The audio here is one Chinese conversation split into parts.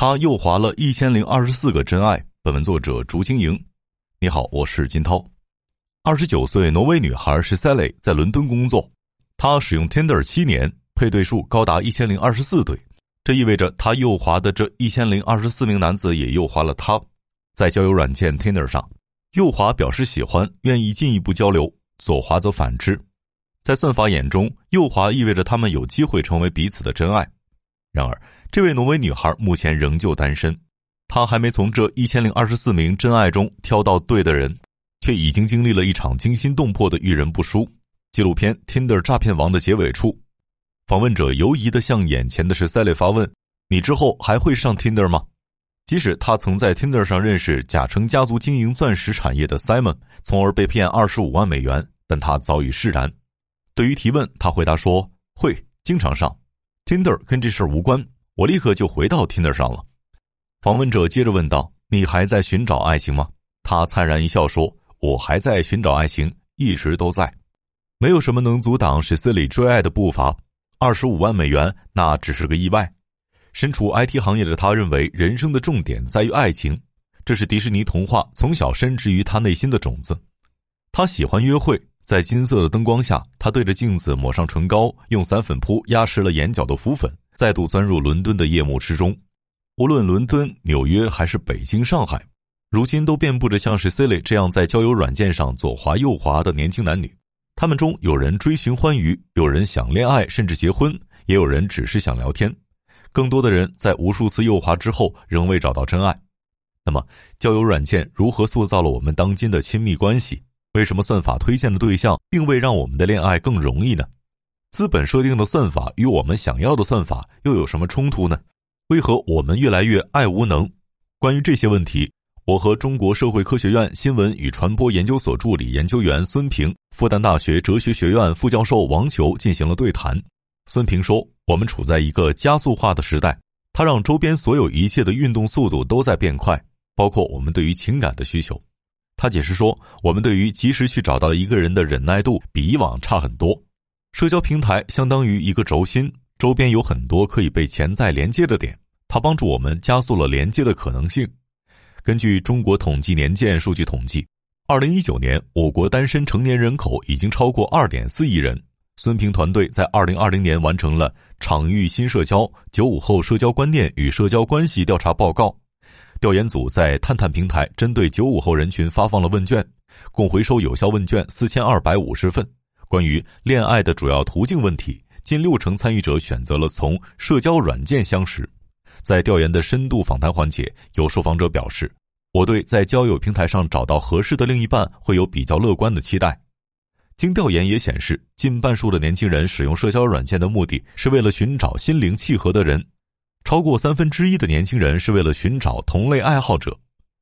他诱滑了一千零二十四个真爱。本文作者竹晶莹，你好，我是金涛。二十九岁挪威女孩是 Sally，在伦敦工作。她使用 Tinder 七年，配对数高达一千零二十四对。这意味着她右滑的这一千零二十四名男子也右滑了她。在交友软件 Tinder 上，右滑表示喜欢，愿意进一步交流；左滑则反之。在算法眼中，右滑意味着他们有机会成为彼此的真爱。然而，这位挪威女孩目前仍旧单身，她还没从这一千零二十四名真爱中挑到对的人，却已经经历了一场惊心动魄的遇人不淑。纪录片《Tinder 诈骗王》的结尾处，访问者犹疑地向眼前的是塞雷发问：“你之后还会上 Tinder 吗？”即使他曾在 Tinder 上认识假称家族经营钻石产业的 Simon，从而被骗二十五万美元，但他早已释然。对于提问，他回答说：“会经常上。” Tinder 跟这事儿无关，我立刻就回到 Tinder 上了。访问者接着问道：“你还在寻找爱情吗？”他灿然一笑说：“我还在寻找爱情，一直都在。没有什么能阻挡史斯里追爱的步伐。二十五万美元那只是个意外。身处 IT 行业的他认为，人生的重点在于爱情，这是迪士尼童话从小深植于他内心的种子。他喜欢约会。在金色的灯光下，他对着镜子抹上唇膏，用散粉扑压实了眼角的浮粉，再度钻入伦敦的夜幕之中。无论伦敦、纽约还是北京、上海，如今都遍布着像是 Silly 这样在交友软件上左滑右滑的年轻男女。他们中有人追寻欢愉，有人想恋爱甚至结婚，也有人只是想聊天。更多的人在无数次右滑之后仍未找到真爱。那么，交友软件如何塑造了我们当今的亲密关系？为什么算法推荐的对象并未让我们的恋爱更容易呢？资本设定的算法与我们想要的算法又有什么冲突呢？为何我们越来越爱无能？关于这些问题，我和中国社会科学院新闻与传播研究所助理研究员孙平、复旦大学哲学学院副教授王球进行了对谈。孙平说：“我们处在一个加速化的时代，它让周边所有一切的运动速度都在变快，包括我们对于情感的需求。”他解释说：“我们对于及时去找到一个人的忍耐度比以往差很多。社交平台相当于一个轴心，周边有很多可以被潜在连接的点，它帮助我们加速了连接的可能性。”根据中国统计年鉴数据统计，二零一九年我国单身成年人口已经超过二点四亿人。孙平团队在二零二零年完成了《场域新社交：九五后社交观念与社交关系调查报告》。调研组在探探平台针对九五后人群发放了问卷，共回收有效问卷四千二百五十份。关于恋爱的主要途径问题，近六成参与者选择了从社交软件相识。在调研的深度访谈环节，有受访者表示：“我对在交友平台上找到合适的另一半会有比较乐观的期待。”经调研也显示，近半数的年轻人使用社交软件的目的是为了寻找心灵契合的人。超过三分之一的年轻人是为了寻找同类爱好者，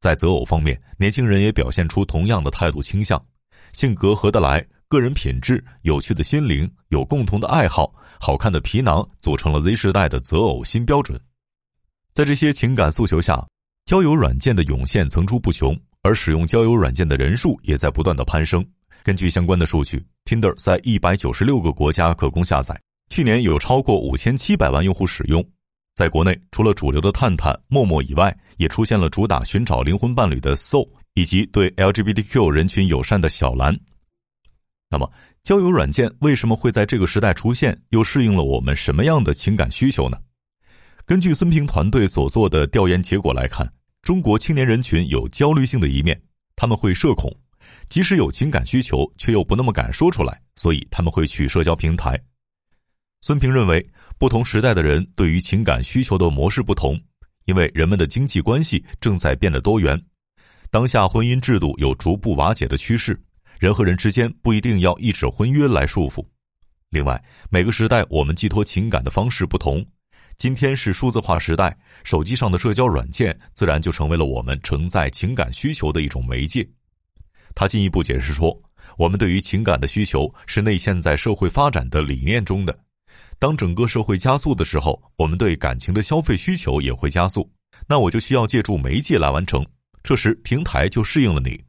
在择偶方面，年轻人也表现出同样的态度倾向：性格合得来、个人品质、有趣的心灵、有共同的爱好、好看的皮囊，组成了 Z 时代的择偶新标准。在这些情感诉求下，交友软件的涌现层出不穷，而使用交友软件的人数也在不断的攀升。根据相关的数据，Tinder 在一百九十六个国家可供下载，去年有超过五千七百万用户使用。在国内，除了主流的探探、陌陌以外，也出现了主打寻找灵魂伴侣的 Soul，以及对 LGBTQ 人群友善的小蓝。那么，交友软件为什么会在这个时代出现？又适应了我们什么样的情感需求呢？根据孙平团队所做的调研结果来看，中国青年人群有焦虑性的一面，他们会社恐，即使有情感需求，却又不那么敢说出来，所以他们会去社交平台。孙平认为。不同时代的人对于情感需求的模式不同，因为人们的经济关系正在变得多元。当下婚姻制度有逐步瓦解的趋势，人和人之间不一定要一纸婚约来束缚。另外，每个时代我们寄托情感的方式不同。今天是数字化时代，手机上的社交软件自然就成为了我们承载情感需求的一种媒介。他进一步解释说，我们对于情感的需求是内嵌在社会发展的理念中的。当整个社会加速的时候，我们对感情的消费需求也会加速。那我就需要借助媒介来完成。这时平台就适应了你，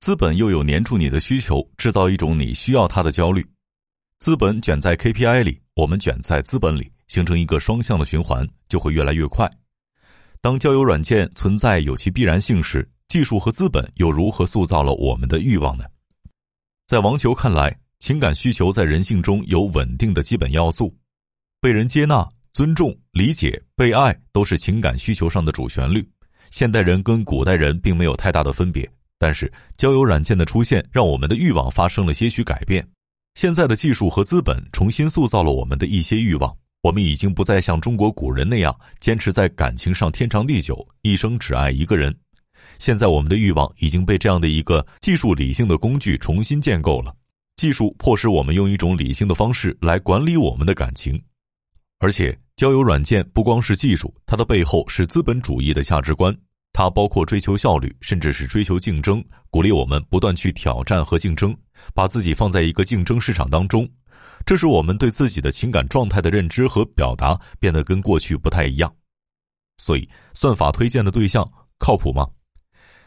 资本又有黏住你的需求，制造一种你需要它的焦虑。资本卷在 KPI 里，我们卷在资本里，形成一个双向的循环，就会越来越快。当交友软件存在有其必然性时，技术和资本又如何塑造了我们的欲望呢？在王球看来，情感需求在人性中有稳定的基本要素，被人接纳、尊重、理解、被爱都是情感需求上的主旋律。现代人跟古代人并没有太大的分别，但是交友软件的出现让我们的欲望发生了些许改变。现在的技术和资本重新塑造了我们的一些欲望。我们已经不再像中国古人那样坚持在感情上天长地久，一生只爱一个人。现在我们的欲望已经被这样的一个技术理性的工具重新建构了。技术迫使我们用一种理性的方式来管理我们的感情，而且交友软件不光是技术，它的背后是资本主义的价值观。它包括追求效率，甚至是追求竞争，鼓励我们不断去挑战和竞争，把自己放在一个竞争市场当中。这使我们对自己的情感状态的认知和表达变得跟过去不太一样。所以，算法推荐的对象靠谱吗？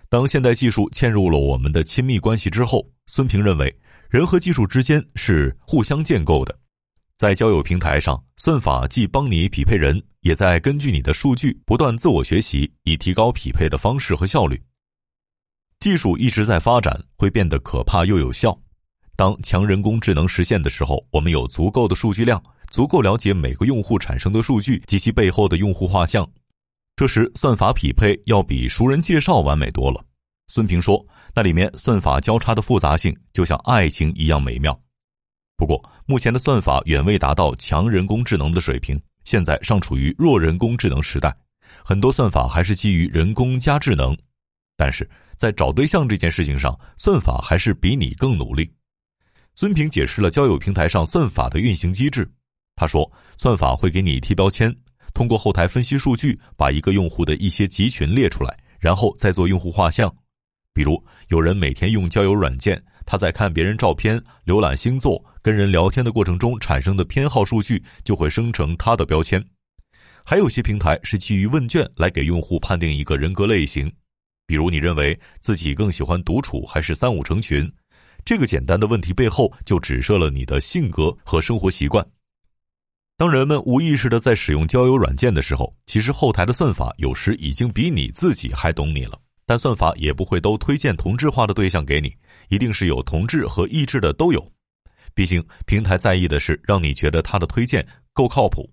当现代技术嵌入了我们的亲密关系之后，孙平认为，人和技术之间是互相建构的。在交友平台上，算法既帮你匹配人，也在根据你的数据不断自我学习，以提高匹配的方式和效率。技术一直在发展，会变得可怕又有效。当强人工智能实现的时候，我们有足够的数据量，足够了解每个用户产生的数据及其背后的用户画像。这时，算法匹配要比熟人介绍完美多了。孙平说：“那里面算法交叉的复杂性，就像爱情一样美妙。不过，目前的算法远未达到强人工智能的水平，现在尚处于弱人工智能时代，很多算法还是基于人工加智能。但是在找对象这件事情上，算法还是比你更努力。”孙平解释了交友平台上算法的运行机制。他说：“算法会给你贴标签，通过后台分析数据，把一个用户的一些集群列出来，然后再做用户画像。比如，有人每天用交友软件，他在看别人照片、浏览星座、跟人聊天的过程中产生的偏好数据，就会生成他的标签。还有些平台是基于问卷来给用户判定一个人格类型，比如你认为自己更喜欢独处还是三五成群。”这个简单的问题背后就指涉了你的性格和生活习惯。当人们无意识的在使用交友软件的时候，其实后台的算法有时已经比你自己还懂你了。但算法也不会都推荐同质化的对象给你，一定是有同质和异质的都有。毕竟平台在意的是让你觉得他的推荐够靠谱，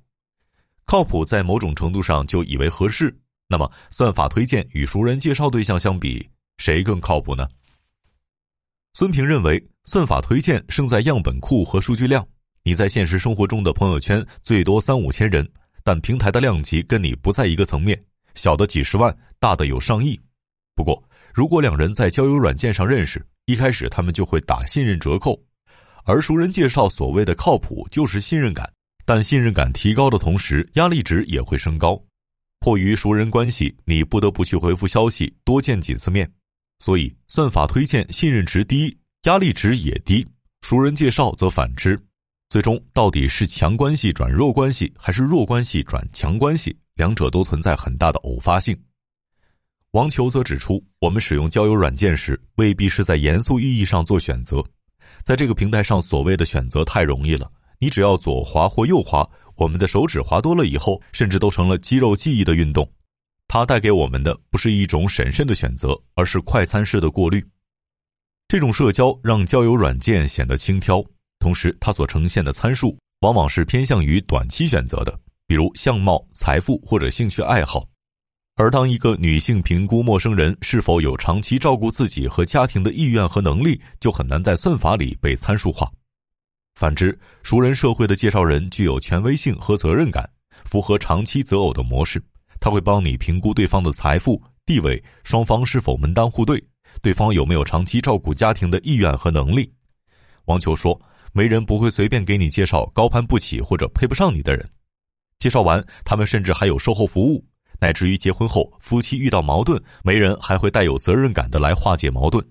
靠谱在某种程度上就以为合适。那么算法推荐与熟人介绍对象相比，谁更靠谱呢？孙平认为，算法推荐胜在样本库和数据量。你在现实生活中的朋友圈最多三五千人，但平台的量级跟你不在一个层面，小的几十万，大的有上亿。不过，如果两人在交友软件上认识，一开始他们就会打信任折扣，而熟人介绍所谓的靠谱就是信任感，但信任感提高的同时，压力值也会升高。迫于熟人关系，你不得不去回复消息，多见几次面。所以，算法推荐信任值低，压力值也低；熟人介绍则反之。最终，到底是强关系转弱关系，还是弱关系转强关系？两者都存在很大的偶发性。王球则指出，我们使用交友软件时，未必是在严肃意义上做选择。在这个平台上，所谓的选择太容易了，你只要左滑或右滑，我们的手指滑多了以后，甚至都成了肌肉记忆的运动。它带给我们的不是一种审慎的选择，而是快餐式的过滤。这种社交让交友软件显得轻佻，同时它所呈现的参数往往是偏向于短期选择的，比如相貌、财富或者兴趣爱好。而当一个女性评估陌生人是否有长期照顾自己和家庭的意愿和能力，就很难在算法里被参数化。反之，熟人社会的介绍人具有权威性和责任感，符合长期择偶的模式。他会帮你评估对方的财富、地位，双方是否门当户对，对方有没有长期照顾家庭的意愿和能力。王球说：“媒人不会随便给你介绍高攀不起或者配不上你的人。介绍完，他们甚至还有售后服务，乃至于结婚后夫妻遇到矛盾，媒人还会带有责任感的来化解矛盾。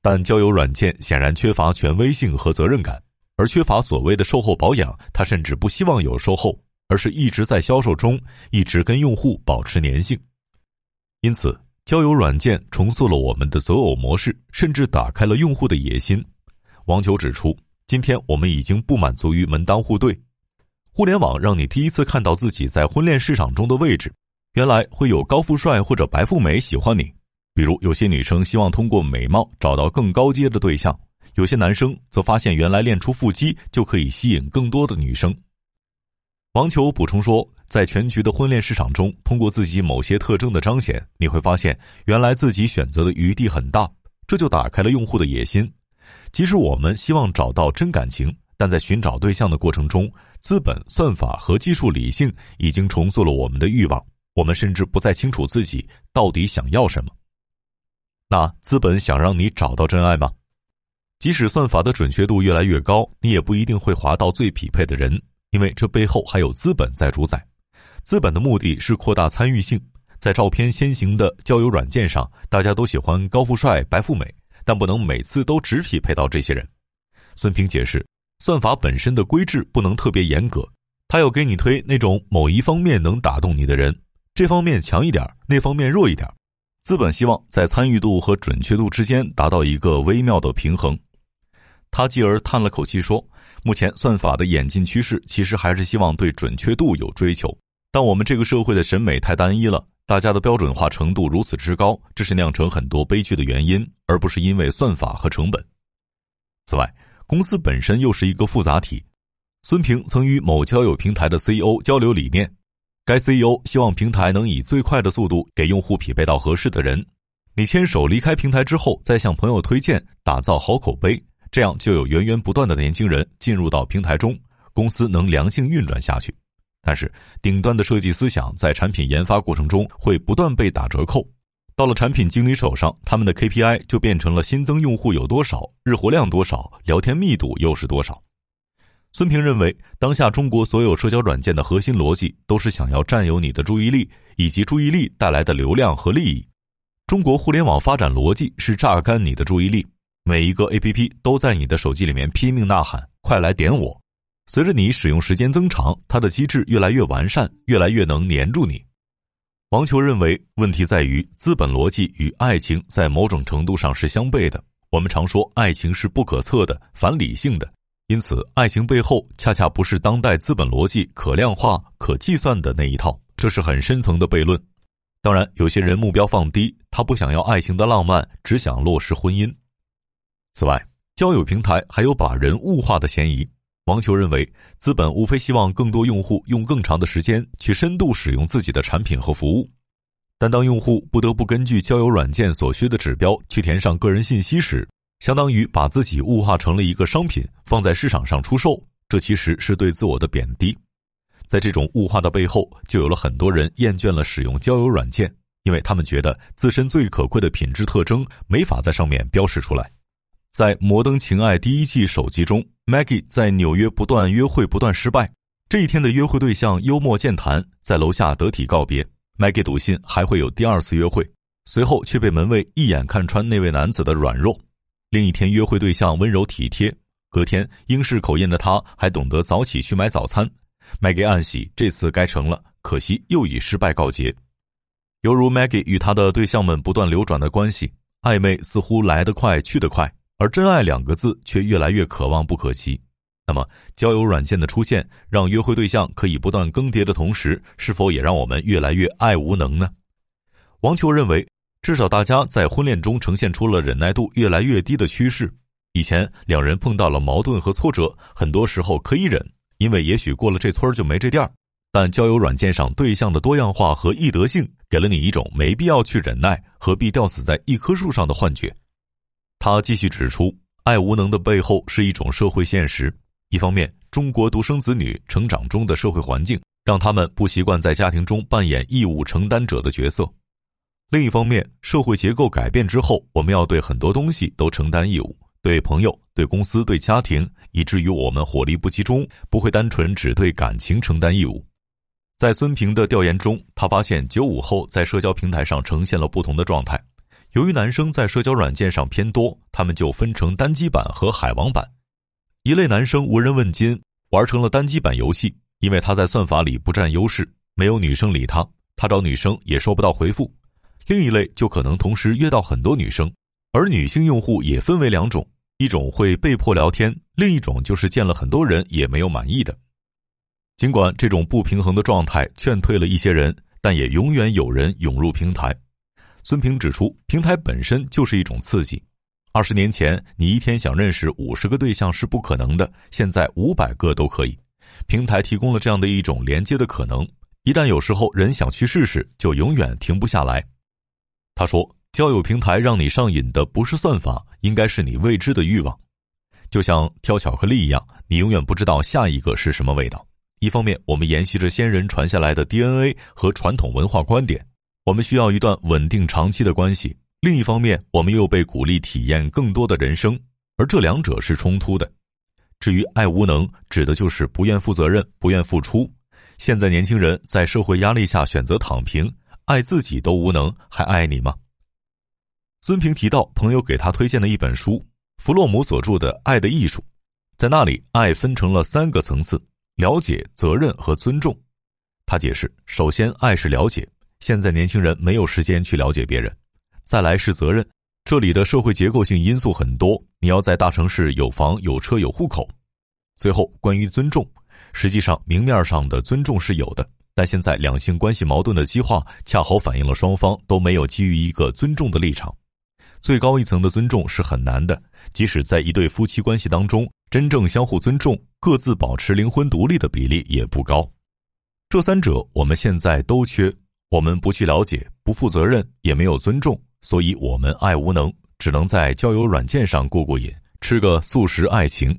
但交友软件显然缺乏权威性和责任感，而缺乏所谓的售后保养，他甚至不希望有售后。”而是一直在销售中，一直跟用户保持粘性。因此，交友软件重塑了我们的择偶模式，甚至打开了用户的野心。王九指出，今天我们已经不满足于门当户对，互联网让你第一次看到自己在婚恋市场中的位置，原来会有高富帅或者白富美喜欢你，比如有些女生希望通过美貌找到更高阶的对象，有些男生则发现原来练出腹肌就可以吸引更多的女生。王球补充说，在全局的婚恋市场中，通过自己某些特征的彰显，你会发现原来自己选择的余地很大，这就打开了用户的野心。即使我们希望找到真感情，但在寻找对象的过程中，资本、算法和技术理性已经重塑了我们的欲望。我们甚至不再清楚自己到底想要什么。那资本想让你找到真爱吗？即使算法的准确度越来越高，你也不一定会划到最匹配的人，因为这背后还有资本在主宰。资本的目的是扩大参与性。在照片先行的交友软件上，大家都喜欢高富帅、白富美，但不能每次都只匹配到这些人。孙平解释，算法本身的规制不能特别严格，它要给你推那种某一方面能打动你的人。这方面强一点，那方面弱一点，资本希望在参与度和准确度之间达到一个微妙的平衡。他继而叹了口气说：“目前算法的演进趋势其实还是希望对准确度有追求，但我们这个社会的审美太单一了，大家的标准化程度如此之高，这是酿成很多悲剧的原因，而不是因为算法和成本。此外，公司本身又是一个复杂体。孙平曾与某交友平台的 CEO 交流理念。”该 CEO 希望平台能以最快的速度给用户匹配到合适的人。你牵手离开平台之后，再向朋友推荐，打造好口碑，这样就有源源不断的年轻人进入到平台中，公司能良性运转下去。但是，顶端的设计思想在产品研发过程中会不断被打折扣，到了产品经理手上，他们的 KPI 就变成了新增用户有多少，日活量多少，聊天密度又是多少。孙平认为，当下中国所有社交软件的核心逻辑都是想要占有你的注意力，以及注意力带来的流量和利益。中国互联网发展逻辑是榨干你的注意力，每一个 APP 都在你的手机里面拼命呐喊：“快来点我！”随着你使用时间增长，它的机制越来越完善，越来越能黏住你。王球认为，问题在于资本逻辑与爱情在某种程度上是相悖的。我们常说，爱情是不可测的、反理性的。因此，爱情背后恰恰不是当代资本逻辑可量化、可计算的那一套，这是很深层的悖论。当然，有些人目标放低，他不想要爱情的浪漫，只想落实婚姻。此外，交友平台还有把人物化的嫌疑。王球认为，资本无非希望更多用户用更长的时间去深度使用自己的产品和服务，但当用户不得不根据交友软件所需的指标去填上个人信息时，相当于把自己物化成了一个商品，放在市场上出售，这其实是对自我的贬低。在这种物化的背后，就有了很多人厌倦了使用交友软件，因为他们觉得自身最可贵的品质特征没法在上面标示出来。在《摩登情爱》第一季首集中，Maggie 在纽约不断约会，不断失败。这一天的约会对象幽默健谈，在楼下得体告别。Maggie 笃信还会有第二次约会，随后却被门卫一眼看穿那位男子的软弱。另一天，约会对象温柔体贴。隔天，英式口音的他还懂得早起去买早餐。Maggie 暗喜，这次该成了。可惜又以失败告捷。犹如 Maggie 与他的对象们不断流转的关系，暧昧似乎来得快去得快，而真爱两个字却越来越可望不可及。那么，交友软件的出现，让约会对象可以不断更迭的同时，是否也让我们越来越爱无能呢？王球认为。至少大家在婚恋中呈现出了忍耐度越来越低的趋势。以前两人碰到了矛盾和挫折，很多时候可以忍，因为也许过了这村就没这店儿。但交友软件上对象的多样化和易得性，给了你一种没必要去忍耐、何必吊死在一棵树上的幻觉。他继续指出，爱无能的背后是一种社会现实。一方面，中国独生子女成长中的社会环境，让他们不习惯在家庭中扮演义务承担者的角色。另一方面，社会结构改变之后，我们要对很多东西都承担义务，对朋友、对公司、对家庭，以至于我们火力不集中，不会单纯只对感情承担义务。在孙平的调研中，他发现九五后在社交平台上呈现了不同的状态。由于男生在社交软件上偏多，他们就分成单机版和海王版。一类男生无人问津，玩成了单机版游戏，因为他在算法里不占优势，没有女生理他，他找女生也收不到回复。另一类就可能同时约到很多女生，而女性用户也分为两种：一种会被迫聊天，另一种就是见了很多人也没有满意的。尽管这种不平衡的状态劝退了一些人，但也永远有人涌入平台。孙平指出，平台本身就是一种刺激。二十年前，你一天想认识五十个对象是不可能的，现在五百个都可以。平台提供了这样的一种连接的可能。一旦有时候人想去试试，就永远停不下来。他说，交友平台让你上瘾的不是算法，应该是你未知的欲望。就像挑巧克力一样，你永远不知道下一个是什么味道。一方面，我们沿袭着先人传下来的 DNA 和传统文化观点。我们需要一段稳定长期的关系，另一方面，我们又被鼓励体验更多的人生，而这两者是冲突的。至于爱无能，指的就是不愿负责任、不愿付出。现在年轻人在社会压力下选择躺平，爱自己都无能，还爱你吗？孙平提到朋友给他推荐的一本书，弗洛姆所著的《爱的艺术》，在那里，爱分成了三个层次：了解、责任和尊重。他解释，首先，爱是了解。现在年轻人没有时间去了解别人，再来是责任，这里的社会结构性因素很多，你要在大城市有房有车有户口。最后关于尊重，实际上明面上的尊重是有的，但现在两性关系矛盾的激化，恰好反映了双方都没有基于一个尊重的立场。最高一层的尊重是很难的，即使在一对夫妻关系当中，真正相互尊重、各自保持灵魂独立的比例也不高。这三者我们现在都缺。我们不去了解，不负责任，也没有尊重，所以我们爱无能，只能在交友软件上过过瘾，吃个速食爱情。